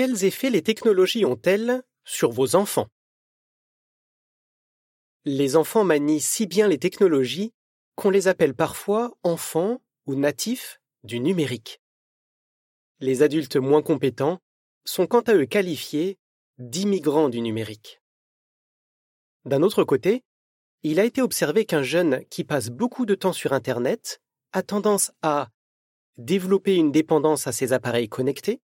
Quels effets les technologies ont-elles sur vos enfants? Les enfants manient si bien les technologies qu'on les appelle parfois enfants ou natifs du numérique. Les adultes moins compétents sont quant à eux qualifiés d'immigrants du numérique. D'un autre côté, il a été observé qu'un jeune qui passe beaucoup de temps sur Internet a tendance à développer une dépendance à ses appareils connectés,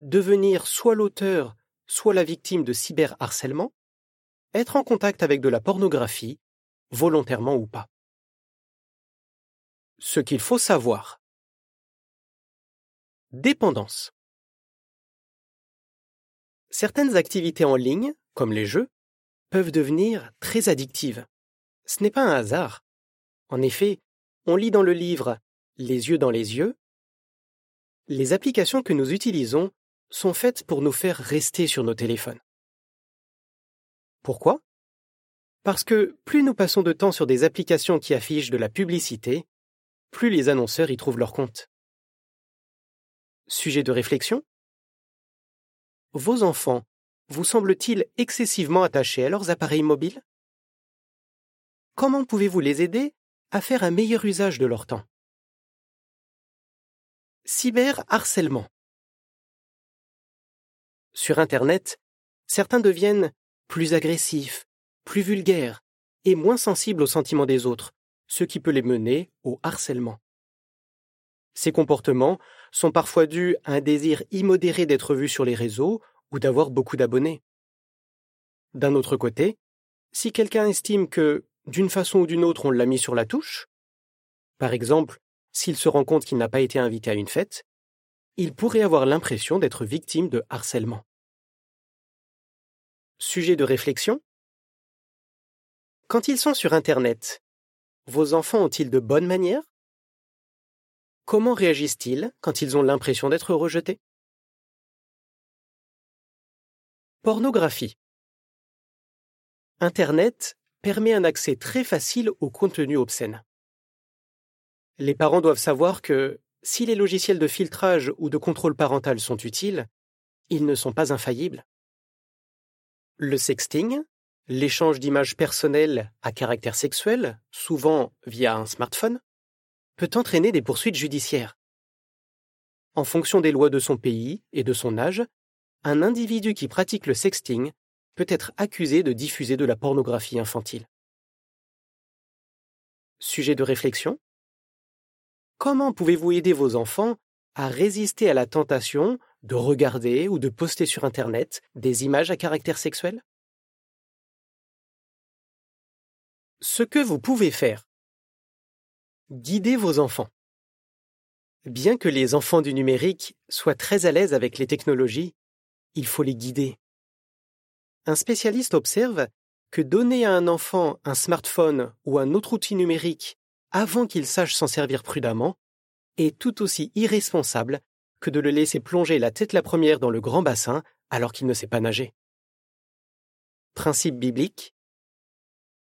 devenir soit l'auteur, soit la victime de cyberharcèlement, être en contact avec de la pornographie, volontairement ou pas. Ce qu'il faut savoir. Dépendance. Certaines activités en ligne, comme les jeux, peuvent devenir très addictives. Ce n'est pas un hasard. En effet, on lit dans le livre Les yeux dans les yeux, les applications que nous utilisons sont faites pour nous faire rester sur nos téléphones. Pourquoi? Parce que plus nous passons de temps sur des applications qui affichent de la publicité, plus les annonceurs y trouvent leur compte. Sujet de réflexion? Vos enfants vous semblent-ils excessivement attachés à leurs appareils mobiles? Comment pouvez-vous les aider à faire un meilleur usage de leur temps? Cyberharcèlement. Sur Internet, certains deviennent plus agressifs, plus vulgaires et moins sensibles aux sentiments des autres, ce qui peut les mener au harcèlement. Ces comportements sont parfois dus à un désir immodéré d'être vu sur les réseaux ou d'avoir beaucoup d'abonnés. D'un autre côté, si quelqu'un estime que, d'une façon ou d'une autre, on l'a mis sur la touche, par exemple, s'il se rend compte qu'il n'a pas été invité à une fête, il pourrait avoir l'impression d'être victime de harcèlement. Sujet de réflexion Quand ils sont sur Internet, vos enfants ont-ils de bonnes manières? Comment réagissent-ils quand ils ont l'impression d'être rejetés? Pornographie. Internet permet un accès très facile au contenu obscène. Les parents doivent savoir que, si les logiciels de filtrage ou de contrôle parental sont utiles, ils ne sont pas infaillibles. Le sexting, l'échange d'images personnelles à caractère sexuel, souvent via un smartphone, peut entraîner des poursuites judiciaires. En fonction des lois de son pays et de son âge, un individu qui pratique le sexting peut être accusé de diffuser de la pornographie infantile. Sujet de réflexion Comment pouvez-vous aider vos enfants à résister à la tentation de regarder ou de poster sur Internet des images à caractère sexuel? Ce que vous pouvez faire. Guidez vos enfants. Bien que les enfants du numérique soient très à l'aise avec les technologies, il faut les guider. Un spécialiste observe que donner à un enfant un smartphone ou un autre outil numérique avant qu'il sache s'en servir prudemment est tout aussi irresponsable que de le laisser plonger la tête la première dans le grand bassin alors qu'il ne sait pas nager. Principe biblique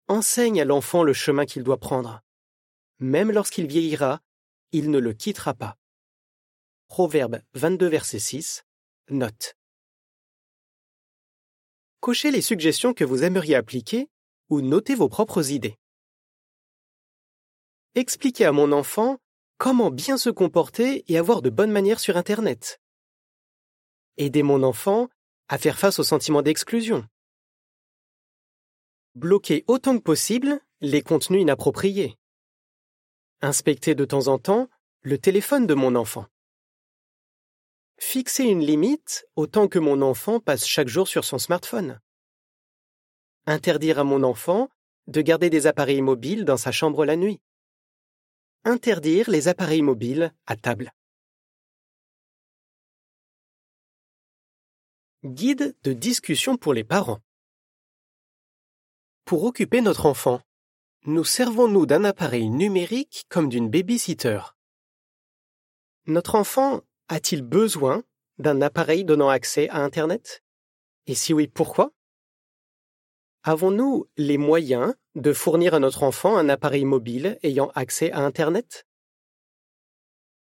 Enseigne à l'enfant le chemin qu'il doit prendre. Même lorsqu'il vieillira, il ne le quittera pas. Proverbe 22 verset 6 Note Cochez les suggestions que vous aimeriez appliquer ou notez vos propres idées. Expliquez à mon enfant comment bien se comporter et avoir de bonnes manières sur Internet. Aidez mon enfant à faire face au sentiment d'exclusion. Bloquez autant que possible les contenus inappropriés. Inspectez de temps en temps le téléphone de mon enfant. Fixer une limite autant que mon enfant passe chaque jour sur son smartphone. Interdire à mon enfant de garder des appareils mobiles dans sa chambre la nuit. Interdire les appareils mobiles à table. Guide de discussion pour les parents. Pour occuper notre enfant, nous servons-nous d'un appareil numérique comme d'une babysitter Notre enfant a-t-il besoin d'un appareil donnant accès à Internet? Et si oui, pourquoi? Avons-nous les moyens de fournir à notre enfant un appareil mobile ayant accès à Internet?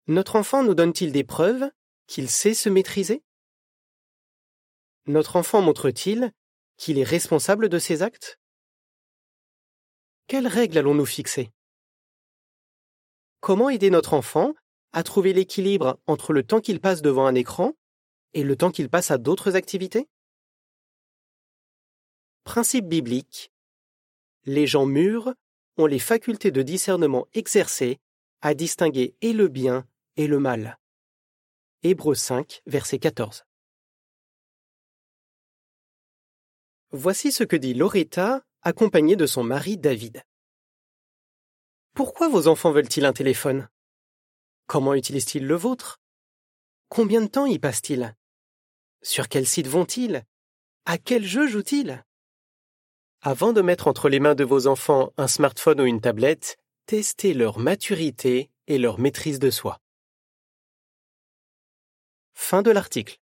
Notre enfant nous donne-t-il des preuves qu'il sait se maîtriser? Notre enfant montre-t-il qu'il est responsable de ses actes? Quelles règles allons-nous fixer? Comment aider notre enfant à trouver l'équilibre entre le temps qu'il passe devant un écran et le temps qu'il passe à d'autres activités? Principe biblique. Les gens mûrs ont les facultés de discernement exercées à distinguer et le bien et le mal. Hébreux 5, verset 14. Voici ce que dit Loretta, accompagnée de son mari David. Pourquoi vos enfants veulent-ils un téléphone? Comment utilisent-ils le vôtre? Combien de temps y passent-ils Sur quel site vont-ils? À quel jeu jouent-ils? Avant de mettre entre les mains de vos enfants un smartphone ou une tablette, testez leur maturité et leur maîtrise de soi. Fin de l'article.